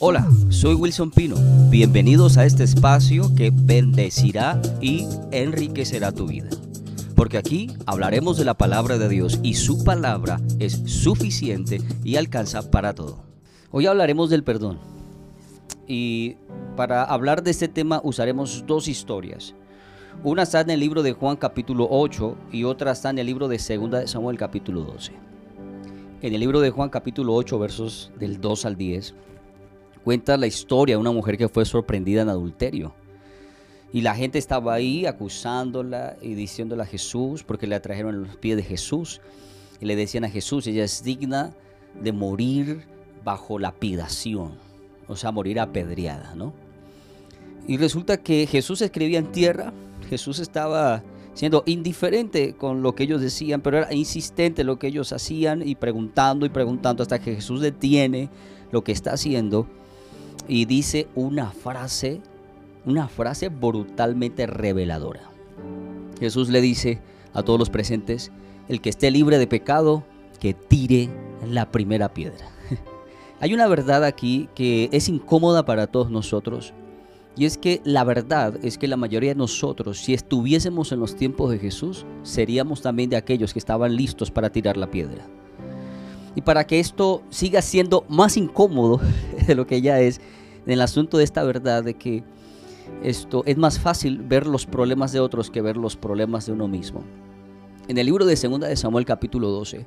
Hola, soy Wilson Pino. Bienvenidos a este espacio que bendecirá y enriquecerá tu vida. Porque aquí hablaremos de la palabra de Dios y su palabra es suficiente y alcanza para todo. Hoy hablaremos del perdón. Y para hablar de este tema usaremos dos historias. Una está en el libro de Juan capítulo 8 y otra está en el libro de 2 de Samuel capítulo 12. En el libro de Juan capítulo 8 versos del 2 al 10 cuenta la historia de una mujer que fue sorprendida en adulterio. Y la gente estaba ahí acusándola y diciéndole a Jesús, porque le trajeron los pies de Jesús. Y le decían a Jesús, ella es digna de morir bajo lapidación, o sea, morir apedreada, ¿no? Y resulta que Jesús escribía en tierra, Jesús estaba siendo indiferente con lo que ellos decían, pero era insistente en lo que ellos hacían y preguntando y preguntando hasta que Jesús detiene lo que está haciendo y dice una frase, una frase brutalmente reveladora. Jesús le dice a todos los presentes, el que esté libre de pecado, que tire la primera piedra. Hay una verdad aquí que es incómoda para todos nosotros. Y es que la verdad es que la mayoría de nosotros, si estuviésemos en los tiempos de Jesús, seríamos también de aquellos que estaban listos para tirar la piedra. Y para que esto siga siendo más incómodo de lo que ya es, en el asunto de esta verdad de que esto es más fácil ver los problemas de otros que ver los problemas de uno mismo. En el libro de Segunda de Samuel capítulo 12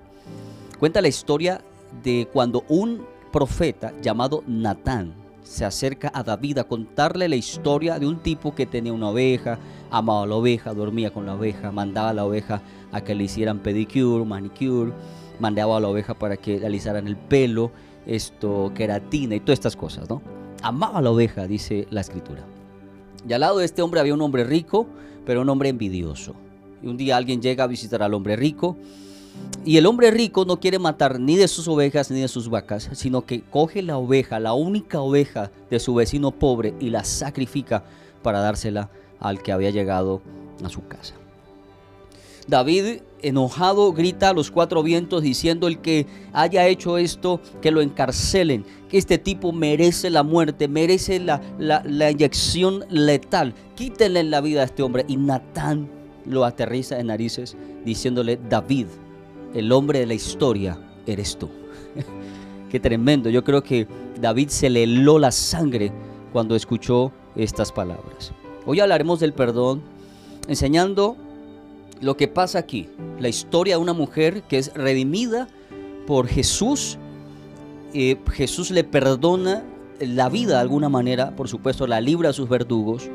cuenta la historia de cuando un profeta llamado Natán se acerca a David a contarle la historia de un tipo que tenía una oveja, amaba a la oveja, dormía con la oveja, mandaba a la oveja a que le hicieran pedicure, manicure, mandaba a la oveja para que le alisaran el pelo, esto, queratina y todas estas cosas, ¿no? Amaba la oveja, dice la escritura. Y al lado de este hombre había un hombre rico, pero un hombre envidioso. Y un día alguien llega a visitar al hombre rico. Y el hombre rico no quiere matar ni de sus ovejas ni de sus vacas, sino que coge la oveja, la única oveja de su vecino pobre, y la sacrifica para dársela al que había llegado a su casa. David, enojado, grita a los cuatro vientos diciendo el que haya hecho esto, que lo encarcelen, que este tipo merece la muerte, merece la, la, inyección letal, quítenle la vida a este hombre. Y Natán lo aterriza en narices diciéndole, David, el hombre de la historia, eres tú. Qué tremendo, yo creo que David se le heló la sangre cuando escuchó estas palabras. Hoy hablaremos del perdón, enseñando lo que pasa aquí, la historia de una mujer que es redimida por Jesús. Eh, Jesús le perdona la vida de alguna manera, por supuesto, la libra a sus verdugos.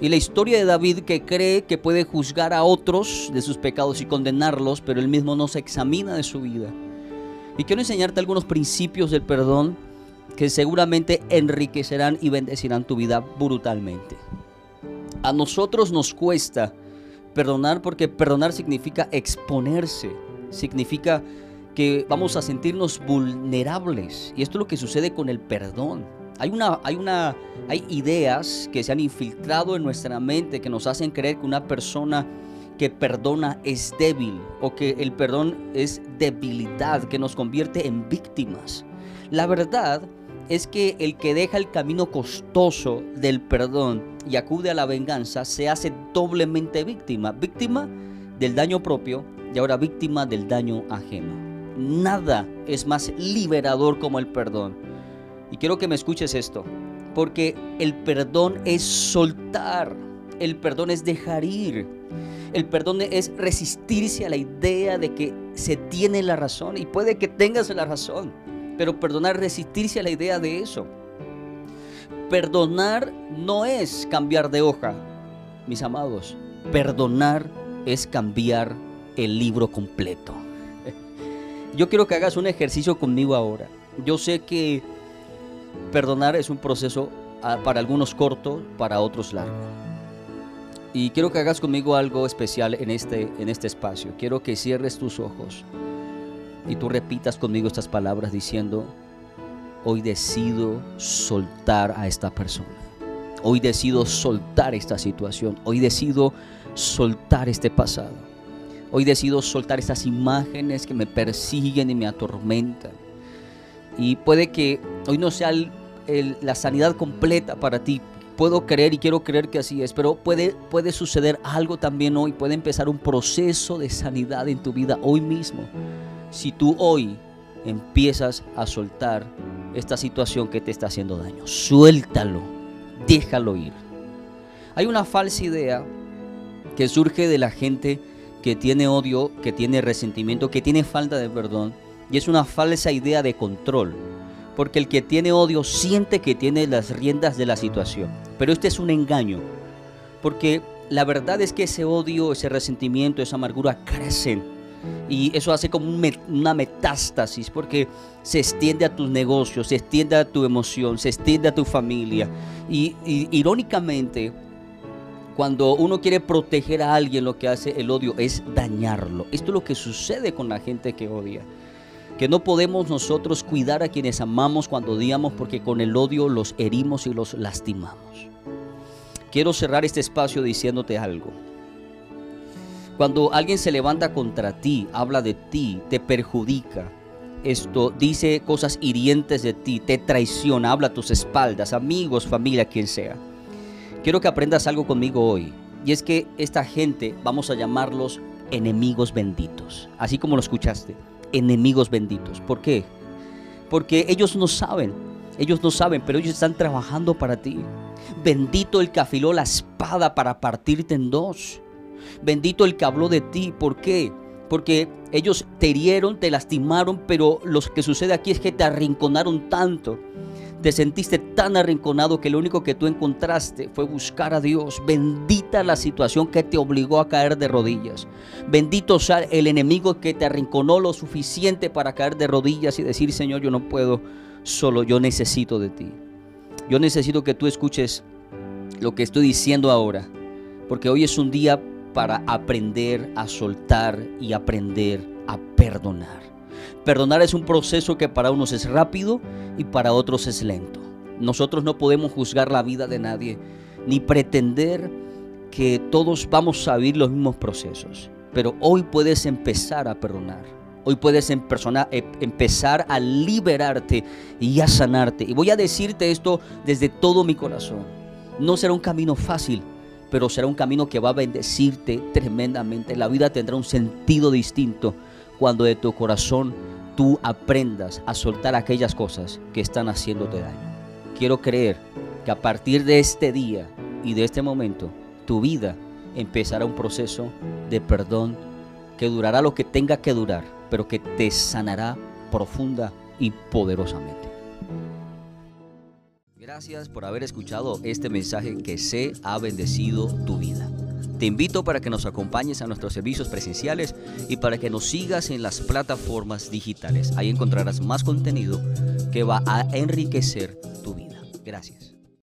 Y la historia de David que cree que puede juzgar a otros de sus pecados y condenarlos, pero él mismo no se examina de su vida. Y quiero enseñarte algunos principios del perdón que seguramente enriquecerán y bendecirán tu vida brutalmente. A nosotros nos cuesta Perdonar porque perdonar significa exponerse, significa que vamos a sentirnos vulnerables. Y esto es lo que sucede con el perdón. Hay, una, hay, una, hay ideas que se han infiltrado en nuestra mente que nos hacen creer que una persona que perdona es débil o que el perdón es debilidad, que nos convierte en víctimas. La verdad es que el que deja el camino costoso del perdón y acude a la venganza se hace doblemente víctima, víctima del daño propio y ahora víctima del daño ajeno. Nada es más liberador como el perdón. Y quiero que me escuches esto, porque el perdón es soltar, el perdón es dejar ir, el perdón es resistirse a la idea de que se tiene la razón y puede que tengas la razón pero perdonar, resistirse a la idea de eso. Perdonar no es cambiar de hoja, mis amados. Perdonar es cambiar el libro completo. Yo quiero que hagas un ejercicio conmigo ahora. Yo sé que perdonar es un proceso ah, para algunos corto, para otros largo. Y quiero que hagas conmigo algo especial en este, en este espacio. Quiero que cierres tus ojos y tú repitas conmigo estas palabras diciendo, hoy decido soltar a esta persona. Hoy decido soltar esta situación. Hoy decido soltar este pasado. Hoy decido soltar estas imágenes que me persiguen y me atormentan. Y puede que hoy no sea la sanidad completa para ti. Puedo creer y quiero creer que así es, pero puede, puede suceder algo también hoy, puede empezar un proceso de sanidad en tu vida hoy mismo. Si tú hoy empiezas a soltar esta situación que te está haciendo daño, suéltalo, déjalo ir. Hay una falsa idea que surge de la gente que tiene odio, que tiene resentimiento, que tiene falta de perdón, y es una falsa idea de control. Porque el que tiene odio siente que tiene las riendas de la situación. Pero este es un engaño. Porque la verdad es que ese odio, ese resentimiento, esa amargura crecen. Y eso hace como una metástasis porque se extiende a tus negocios, se extiende a tu emoción, se extiende a tu familia. Y, y irónicamente, cuando uno quiere proteger a alguien, lo que hace el odio es dañarlo. Esto es lo que sucede con la gente que odia. Que no podemos nosotros cuidar a quienes amamos cuando odiamos porque con el odio los herimos y los lastimamos. Quiero cerrar este espacio diciéndote algo. Cuando alguien se levanta contra ti, habla de ti, te perjudica, esto dice cosas hirientes de ti, te traiciona, habla a tus espaldas, amigos, familia, quien sea Quiero que aprendas algo conmigo hoy. Y es que esta gente vamos a llamarlos enemigos benditos. Así como lo escuchaste. Enemigos benditos. ¿Por qué? Porque ellos no saben. Ellos no saben, pero ellos están trabajando para ti. Bendito el que afiló la espada para partirte en dos. Bendito el que habló de ti. ¿Por qué? Porque ellos te hirieron, te lastimaron, pero lo que sucede aquí es que te arrinconaron tanto te sentiste tan arrinconado que lo único que tú encontraste fue buscar a Dios. Bendita la situación que te obligó a caer de rodillas. Bendito sea el enemigo que te arrinconó lo suficiente para caer de rodillas y decir, Señor, yo no puedo solo, yo necesito de ti. Yo necesito que tú escuches lo que estoy diciendo ahora, porque hoy es un día para aprender a soltar y aprender a perdonar. Perdonar es un proceso que para unos es rápido y para otros es lento. Nosotros no podemos juzgar la vida de nadie ni pretender que todos vamos a vivir los mismos procesos. Pero hoy puedes empezar a perdonar. Hoy puedes em, empezar a liberarte y a sanarte. Y voy a decirte esto desde todo mi corazón. No será un camino fácil, pero será un camino que va a bendecirte tremendamente. La vida tendrá un sentido distinto cuando de tu corazón tú aprendas a soltar aquellas cosas que están haciéndote daño. Quiero creer que a partir de este día y de este momento, tu vida empezará un proceso de perdón que durará lo que tenga que durar, pero que te sanará profunda y poderosamente. Gracias por haber escuchado este mensaje que se ha bendecido tu vida. Te invito para que nos acompañes a nuestros servicios presenciales y para que nos sigas en las plataformas digitales. Ahí encontrarás más contenido que va a enriquecer tu vida. Gracias.